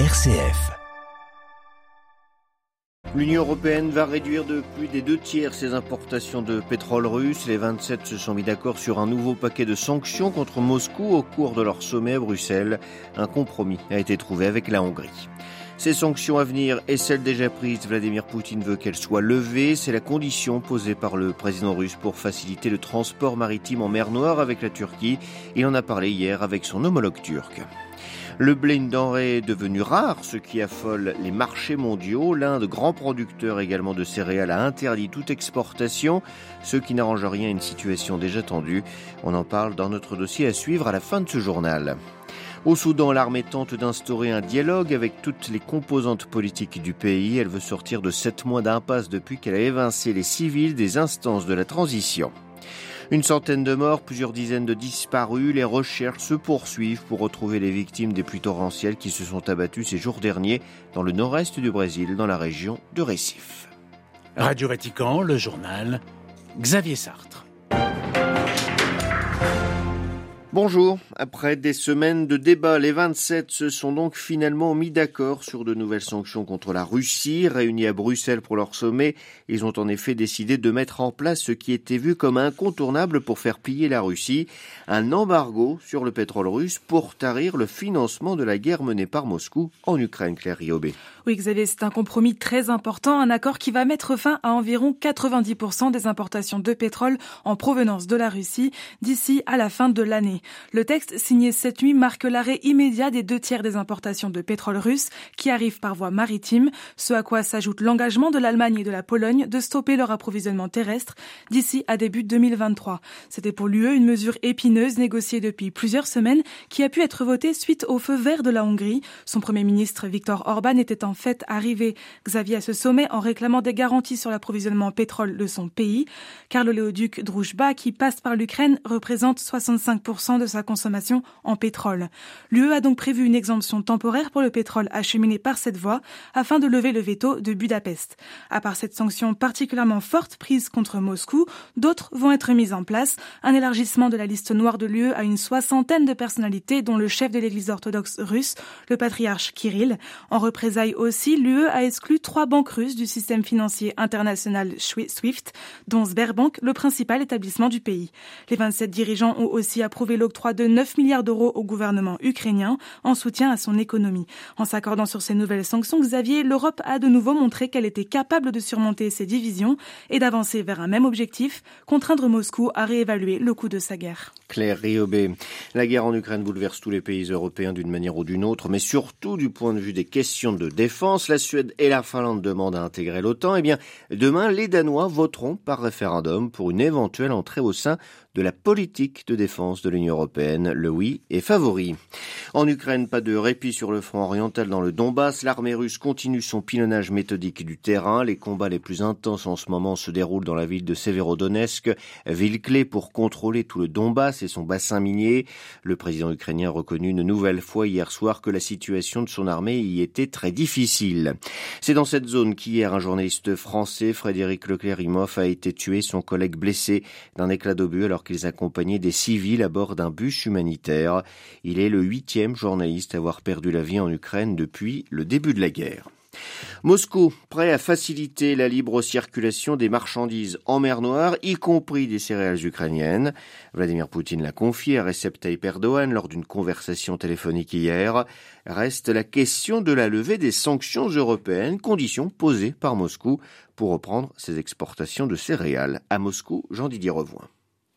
RCF. L'Union européenne va réduire de plus des deux tiers ses importations de pétrole russe. Les 27 se sont mis d'accord sur un nouveau paquet de sanctions contre Moscou au cours de leur sommet à Bruxelles. Un compromis a été trouvé avec la Hongrie. Ces sanctions à venir et celles déjà prises, Vladimir Poutine veut qu'elles soient levées. C'est la condition posée par le président russe pour faciliter le transport maritime en mer Noire avec la Turquie. Il en a parlé hier avec son homologue turc. Le blé, une denrée est devenu rare, ce qui affole les marchés mondiaux. L'Inde, grand producteur également de céréales, a interdit toute exportation, ce qui n'arrange rien à une situation déjà tendue. On en parle dans notre dossier à suivre à la fin de ce journal. Au Soudan, l'armée tente d'instaurer un dialogue avec toutes les composantes politiques du pays. Elle veut sortir de sept mois d'impasse depuis qu'elle a évincé les civils des instances de la transition. Une centaine de morts, plusieurs dizaines de disparus. Les recherches se poursuivent pour retrouver les victimes des pluies torrentielles qui se sont abattues ces jours derniers dans le nord-est du Brésil, dans la région de Recife. Radio Vatican, le journal Xavier Sartre. Bonjour. Après des semaines de débats, les 27 se sont donc finalement mis d'accord sur de nouvelles sanctions contre la Russie. Réunis à Bruxelles pour leur sommet, ils ont en effet décidé de mettre en place ce qui était vu comme incontournable pour faire plier la Russie, un embargo sur le pétrole russe pour tarir le financement de la guerre menée par Moscou en Ukraine, Claire Riobé. Oui, Xavier, c'est un compromis très important, un accord qui va mettre fin à environ 90% des importations de pétrole en provenance de la Russie d'ici à la fin de l'année. Le texte signé cette nuit marque l'arrêt immédiat des deux tiers des importations de pétrole russe qui arrivent par voie maritime, ce à quoi s'ajoute l'engagement de l'Allemagne et de la Pologne de stopper leur approvisionnement terrestre d'ici à début 2023. C'était pour l'UE une mesure épineuse négociée depuis plusieurs semaines qui a pu être votée suite au feu vert de la Hongrie. Son premier ministre Viktor Orban était en fait arrivé, Xavier, à ce sommet en réclamant des garanties sur l'approvisionnement en pétrole de son pays, car le léoduc Druzhba, qui passe par l'Ukraine, représente 65% de sa consommation en pétrole. L'UE a donc prévu une exemption temporaire pour le pétrole acheminé par cette voie afin de lever le veto de Budapest. À part cette sanction particulièrement forte prise contre Moscou, d'autres vont être mises en place. Un élargissement de la liste noire de l'UE à une soixantaine de personnalités, dont le chef de l'église orthodoxe russe, le patriarche Kirill. En représailles aussi, l'UE a exclu trois banques russes du système financier international SWIFT, dont Sberbank, le principal établissement du pays. Les 27 dirigeants ont aussi approuvé l'octroi de 9 milliards d'euros au gouvernement ukrainien en soutien à son économie. En s'accordant sur ces nouvelles sanctions, Xavier, l'Europe a de nouveau montré qu'elle était capable de surmonter ses divisions et d'avancer vers un même objectif, contraindre Moscou à réévaluer le coût de sa guerre. Claire Riobé, la guerre en Ukraine bouleverse tous les pays européens d'une manière ou d'une autre, mais surtout du point de vue des questions de défense la Suède et la Finlande demandent à intégrer l'OTAN, eh bien, demain, les Danois voteront par référendum pour une éventuelle entrée au sein de la politique de défense de l'Union européenne. Le oui est favori. En Ukraine, pas de répit sur le front oriental dans le Donbass. L'armée russe continue son pilonnage méthodique du terrain. Les combats les plus intenses en ce moment se déroulent dans la ville de Severodonetsk, ville clé pour contrôler tout le Donbass et son bassin minier. Le président ukrainien a reconnu une nouvelle fois hier soir que la situation de son armée y était très difficile. C'est dans cette zone qu'hier un journaliste français, Frédéric Leclerc-Imhoff, a été tué, son collègue blessé d'un éclat d'obus alors qu'ils accompagnaient des civils à bord d'un bus humanitaire. Il est le huitième journaliste à avoir perdu la vie en Ukraine depuis le début de la guerre. Moscou, prêt à faciliter la libre circulation des marchandises en mer Noire, y compris des céréales ukrainiennes. Vladimir Poutine l'a confié à Recep Tayyip Erdogan lors d'une conversation téléphonique hier. Reste la question de la levée des sanctions européennes, condition posée par Moscou pour reprendre ses exportations de céréales. À Moscou, Jean-Didier Revoin.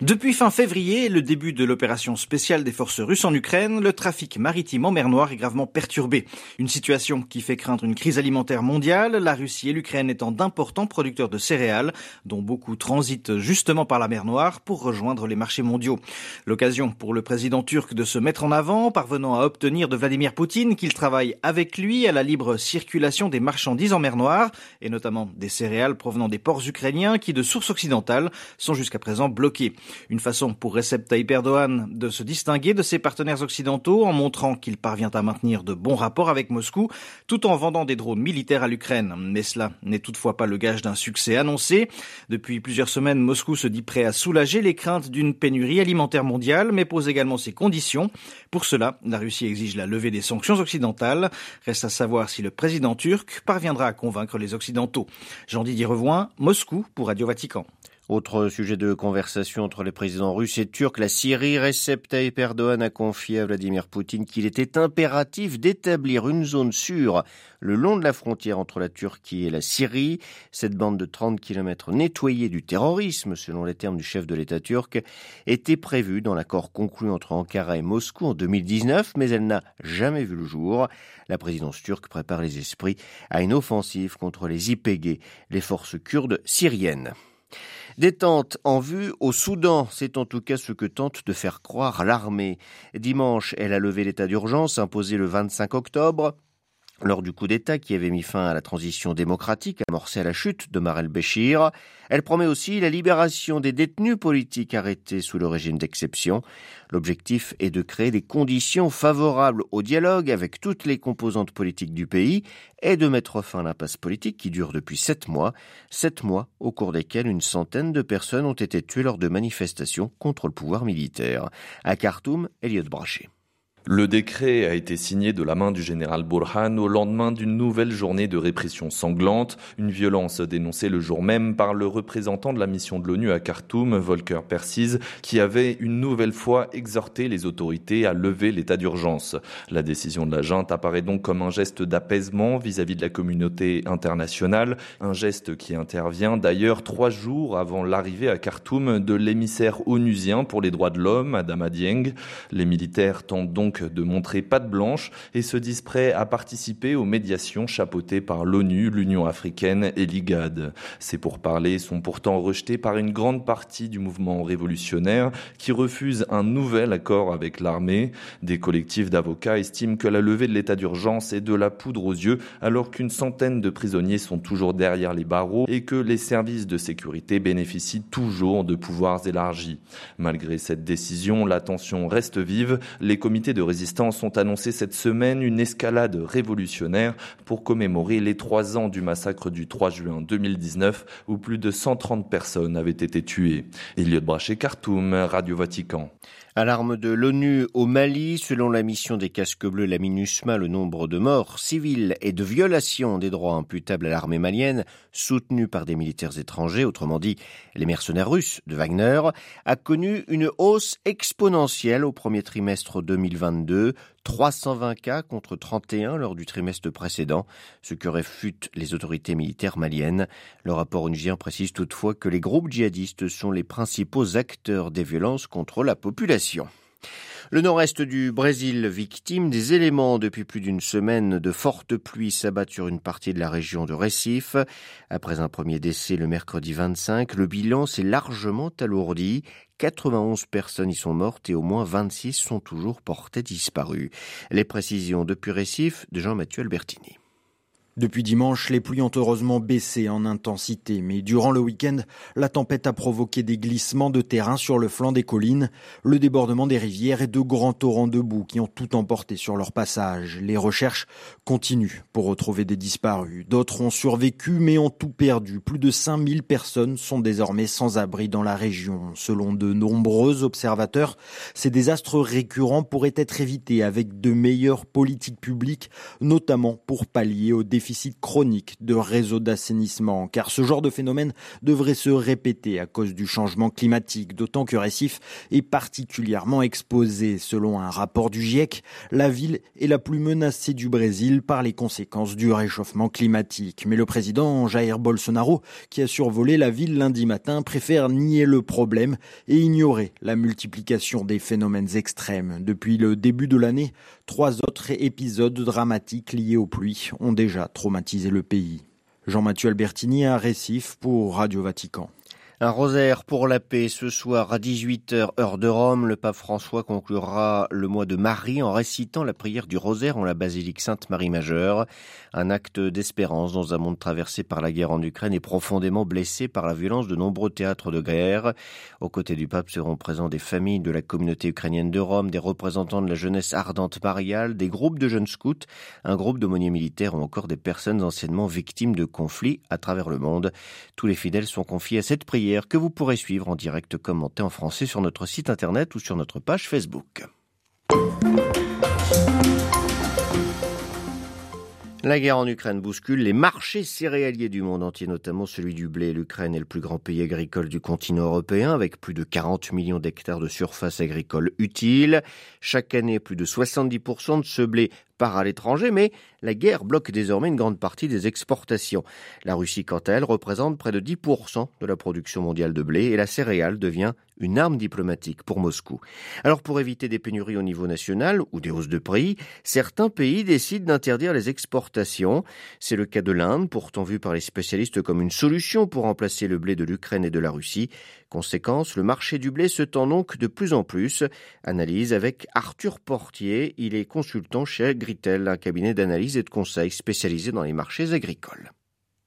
Depuis fin février le début de l'opération spéciale des forces russes en Ukraine, le trafic maritime en mer Noire est gravement perturbé. Une situation qui fait craindre une crise alimentaire mondiale, la Russie et l'Ukraine étant d'importants producteurs de céréales, dont beaucoup transitent justement par la mer Noire pour rejoindre les marchés mondiaux. L'occasion pour le président turc de se mettre en avant, parvenant à obtenir de Vladimir Poutine qu'il travaille avec lui à la libre circulation des marchandises en mer Noire, et notamment des céréales provenant des ports ukrainiens qui, de sources occidentales, sont jusqu'à présent bloqués. Une façon pour Recep Tayyip Erdogan de se distinguer de ses partenaires occidentaux en montrant qu'il parvient à maintenir de bons rapports avec Moscou tout en vendant des drones militaires à l'Ukraine. Mais cela n'est toutefois pas le gage d'un succès annoncé. Depuis plusieurs semaines, Moscou se dit prêt à soulager les craintes d'une pénurie alimentaire mondiale, mais pose également ses conditions. Pour cela, la Russie exige la levée des sanctions occidentales. Reste à savoir si le président turc parviendra à convaincre les Occidentaux. Jean-Didier Revoin, Moscou pour Radio Vatican. Autre sujet de conversation entre les présidents russes et turcs, la Syrie, Recep Tayyip Erdogan a confié à Vladimir Poutine qu'il était impératif d'établir une zone sûre le long de la frontière entre la Turquie et la Syrie. Cette bande de 30 km nettoyée du terrorisme, selon les termes du chef de l'État turc, était prévue dans l'accord conclu entre Ankara et Moscou en 2019, mais elle n'a jamais vu le jour. La présidence turque prépare les esprits à une offensive contre les YPG, les forces kurdes syriennes. Détente en vue au Soudan, c'est en tout cas ce que tente de faire croire l'armée. Dimanche, elle a levé l'état d'urgence imposé le 25 octobre lors du coup d'État qui avait mis fin à la transition démocratique amorcée à la chute de Marel Béchir. Elle promet aussi la libération des détenus politiques arrêtés sous le régime d'exception. L'objectif est de créer des conditions favorables au dialogue avec toutes les composantes politiques du pays et de mettre fin à l'impasse politique qui dure depuis sept mois, sept mois au cours desquels une centaine de personnes ont été tuées lors de manifestations contre le pouvoir militaire. À Khartoum, Elliot Brachet. Le décret a été signé de la main du général Burhan au lendemain d'une nouvelle journée de répression sanglante, une violence dénoncée le jour même par le représentant de la mission de l'ONU à Khartoum, Volker Persiz, qui avait une nouvelle fois exhorté les autorités à lever l'état d'urgence. La décision de la junte apparaît donc comme un geste d'apaisement vis-à-vis de la communauté internationale, un geste qui intervient d'ailleurs trois jours avant l'arrivée à Khartoum de l'émissaire onusien pour les droits de l'homme, Adama Dieng. Les militaires tentent donc de montrer patte blanche et se disent prêts à participer aux médiations chapeautées par l'ONU, l'Union africaine et l'IGAD. Ces pourparlers sont pourtant rejetés par une grande partie du mouvement révolutionnaire qui refuse un nouvel accord avec l'armée. Des collectifs d'avocats estiment que la levée de l'état d'urgence est de la poudre aux yeux alors qu'une centaine de prisonniers sont toujours derrière les barreaux et que les services de sécurité bénéficient toujours de pouvoirs élargis. Malgré cette décision, la tension reste vive. Les comités de de résistance ont annoncé cette semaine une escalade révolutionnaire pour commémorer les trois ans du massacre du 3 juin 2019 où plus de 130 personnes avaient été tuées. Elliot Brachet, Khartoum, Radio Vatican. Alarme de l'ONU au Mali, selon la mission des casques bleus, la MINUSMA, le nombre de morts civiles et de violations des droits imputables à l'armée malienne, soutenue par des militaires étrangers, autrement dit les mercenaires russes de Wagner, a connu une hausse exponentielle au premier trimestre 2022, 320 cas contre 31 lors du trimestre précédent, ce que réfutent les autorités militaires maliennes. Le rapport onusien précise toutefois que les groupes djihadistes sont les principaux acteurs des violences contre la population. Le nord-est du Brésil, victime des éléments depuis plus d'une semaine de fortes pluies s'abattent sur une partie de la région de Recife. Après un premier décès le mercredi 25, le bilan s'est largement alourdi. 91 personnes y sont mortes et au moins 26 sont toujours portées disparues. Les précisions depuis Recife de Jean-Mathieu Albertini. Depuis dimanche, les pluies ont heureusement baissé en intensité, mais durant le week-end, la tempête a provoqué des glissements de terrain sur le flanc des collines, le débordement des rivières et de grands torrents de boue qui ont tout emporté sur leur passage. Les recherches continuent pour retrouver des disparus. D'autres ont survécu mais ont tout perdu. Plus de 5000 personnes sont désormais sans abri dans la région. Selon de nombreux observateurs, ces désastres récurrents pourraient être évités avec de meilleures politiques publiques, notamment pour pallier aux défis chronique de réseaux d'assainissement, car ce genre de phénomène devrait se répéter à cause du changement climatique, d'autant que Recife est particulièrement exposé. Selon un rapport du GIEC, la ville est la plus menacée du Brésil par les conséquences du réchauffement climatique. Mais le président Jair Bolsonaro, qui a survolé la ville lundi matin, préfère nier le problème et ignorer la multiplication des phénomènes extrêmes. Depuis le début de l'année, trois autres épisodes dramatiques liés aux pluies ont déjà traumatiser le pays. Jean-Mathieu Albertini à Récif pour Radio Vatican. Un rosaire pour la paix ce soir à 18h heure de Rome. Le pape François conclura le mois de Marie en récitant la prière du rosaire en la basilique Sainte-Marie Majeure. Un acte d'espérance dans un monde traversé par la guerre en Ukraine et profondément blessé par la violence de nombreux théâtres de guerre. Aux côtés du pape seront présents des familles de la communauté ukrainienne de Rome, des représentants de la jeunesse ardente mariale, des groupes de jeunes scouts, un groupe d'aumôniers militaires ou encore des personnes anciennement victimes de conflits à travers le monde. Tous les fidèles sont confiés à cette prière que vous pourrez suivre en direct commenté en français sur notre site internet ou sur notre page Facebook. La guerre en Ukraine bouscule les marchés céréaliers du monde entier, notamment celui du blé. L'Ukraine est le plus grand pays agricole du continent européen, avec plus de 40 millions d'hectares de surface agricole utile. Chaque année, plus de 70% de ce blé part à l'étranger, mais la guerre bloque désormais une grande partie des exportations. La Russie, quant à elle, représente près de 10% de la production mondiale de blé et la céréale devient une arme diplomatique pour Moscou. Alors pour éviter des pénuries au niveau national ou des hausses de prix, certains pays décident d'interdire les exportations. C'est le cas de l'Inde, pourtant vu par les spécialistes comme une solution pour remplacer le blé de l'Ukraine et de la Russie. Conséquence, le marché du blé se tend donc de plus en plus. Analyse avec Arthur Portier, il est consultant chez Gritel, un cabinet d'analyse et de conseil spécialisé dans les marchés agricoles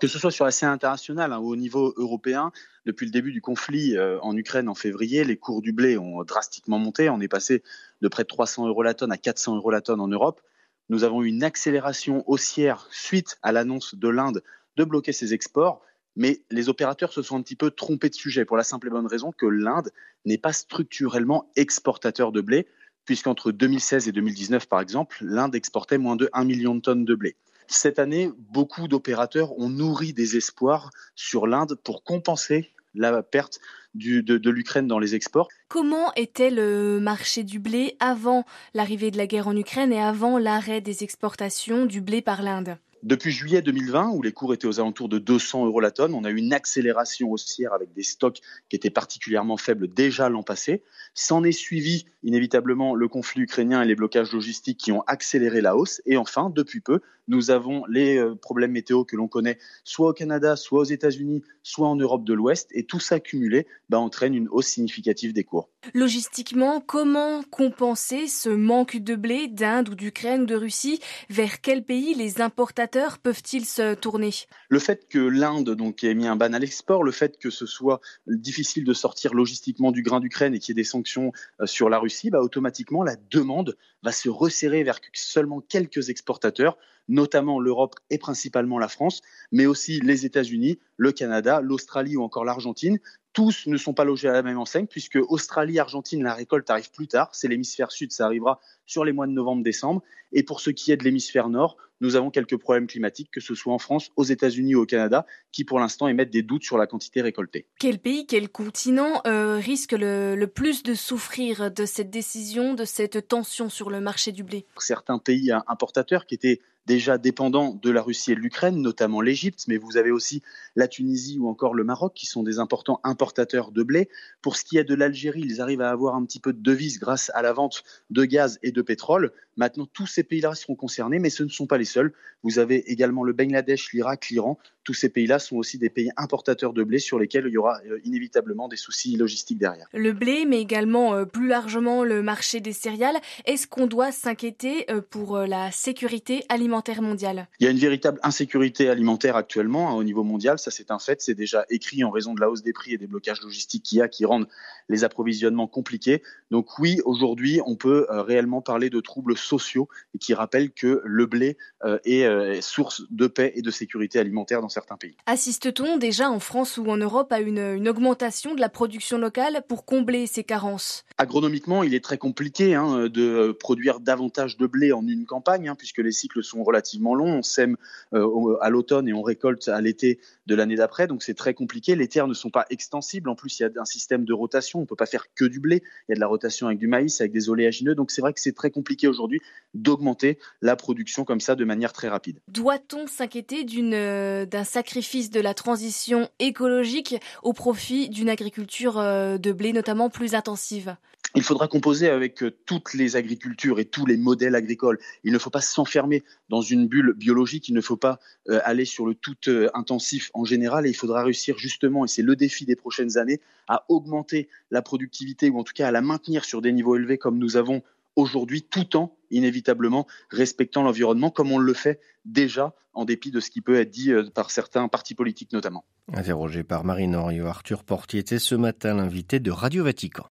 que ce soit sur la scène internationale hein, ou au niveau européen, depuis le début du conflit euh, en Ukraine en février, les cours du blé ont drastiquement monté. On est passé de près de 300 euros la tonne à 400 euros la tonne en Europe. Nous avons eu une accélération haussière suite à l'annonce de l'Inde de bloquer ses exports. Mais les opérateurs se sont un petit peu trompés de sujet pour la simple et bonne raison que l'Inde n'est pas structurellement exportateur de blé, puisqu'entre 2016 et 2019, par exemple, l'Inde exportait moins de 1 million de tonnes de blé. Cette année, beaucoup d'opérateurs ont nourri des espoirs sur l'Inde pour compenser la perte de, de l'Ukraine dans les exports. Comment était le marché du blé avant l'arrivée de la guerre en Ukraine et avant l'arrêt des exportations du blé par l'Inde? Depuis juillet 2020, où les cours étaient aux alentours de 200 euros la tonne, on a eu une accélération haussière avec des stocks qui étaient particulièrement faibles déjà l'an passé. S'en est suivi inévitablement le conflit ukrainien et les blocages logistiques qui ont accéléré la hausse. Et enfin, depuis peu, nous avons les euh, problèmes météo que l'on connaît soit au Canada, soit aux États-Unis, soit en Europe de l'Ouest. Et tout ça cumulé bah, entraîne une hausse significative des cours. Logistiquement, comment compenser ce manque de blé d'Inde ou d'Ukraine ou de Russie? Vers quel pays les importateurs peuvent-ils se tourner? Le fait que l'Inde donc ait mis un ban à l'export, le fait que ce soit difficile de sortir logistiquement du grain d'Ukraine et qu'il y ait des sanctions euh, sur la Russie, bah, automatiquement la demande va se resserrer vers seulement quelques exportateurs, notamment l'Europe et principalement la France, mais aussi les États-Unis, le Canada, l'Australie ou encore l'Argentine, tous ne sont pas logés à la même enseigne, puisque Australie, Argentine, la récolte arrive plus tard. C'est l'hémisphère sud, ça arrivera sur les mois de novembre-décembre. Et pour ce qui est de l'hémisphère nord, nous avons quelques problèmes climatiques, que ce soit en France, aux États-Unis ou au Canada, qui pour l'instant émettent des doutes sur la quantité récoltée. Quel pays, quel continent euh, risque le, le, plus de souffrir de cette décision, de cette tension sur le marché du blé? Certains pays importateurs qui étaient déjà dépendants de la Russie et de l'Ukraine, notamment l'Égypte, mais vous avez aussi la Tunisie ou encore le Maroc qui sont des importants importateurs de blé. Pour ce qui est de l'Algérie, ils arrivent à avoir un petit peu de devises grâce à la vente de gaz et de pétrole. Maintenant, tous ces pays-là seront concernés, mais ce ne sont pas les seuls. Vous avez également le Bangladesh, l'Irak, l'Iran. Tous ces pays-là sont aussi des pays importateurs de blé sur lesquels il y aura euh, inévitablement des soucis logistiques derrière. Le blé, mais également euh, plus largement le marché des céréales. Est-ce qu'on doit s'inquiéter euh, pour la sécurité alimentaire mondiale? Il y a une véritable insécurité alimentaire actuellement hein, au niveau mondial. Ça, c'est un fait. C'est déjà écrit en raison de la hausse des prix et des blocages logistiques qu'il y a qui rendent les approvisionnements compliqués. Donc oui, aujourd'hui, on peut réellement parler de troubles sociaux et qui rappellent que le blé est source de paix et de sécurité alimentaire dans certains pays. Assiste-t-on déjà en France ou en Europe à une, une, augmentation de la production locale pour combler ces carences? Agronomiquement, il est très compliqué hein, de produire davantage de blé en une campagne, hein, puisque les cycles sont relativement longs. On sème euh, à l'automne et on récolte à l'été l'année d'après, donc c'est très compliqué. Les terres ne sont pas extensibles. En plus, il y a un système de rotation. On ne peut pas faire que du blé. Il y a de la rotation avec du maïs, avec des oléagineux. Donc c'est vrai que c'est très compliqué aujourd'hui d'augmenter la production comme ça de manière très rapide. Doit-on s'inquiéter euh, d'un sacrifice de la transition écologique au profit d'une agriculture euh, de blé notamment plus intensive? Il faudra composer avec euh, toutes les agricultures et tous les modèles agricoles. Il ne faut pas s'enfermer dans une bulle biologique, il ne faut pas euh, aller sur le tout euh, intensif en général et il faudra réussir justement, et c'est le défi des prochaines années, à augmenter la productivité ou en tout cas à la maintenir sur des niveaux élevés comme nous avons aujourd'hui, tout en inévitablement respectant l'environnement comme on le fait déjà en dépit de ce qui peut être dit par certains partis politiques notamment. Interrogé par Marine Henriot, Arthur Portier était ce matin l'invité de Radio Vatican.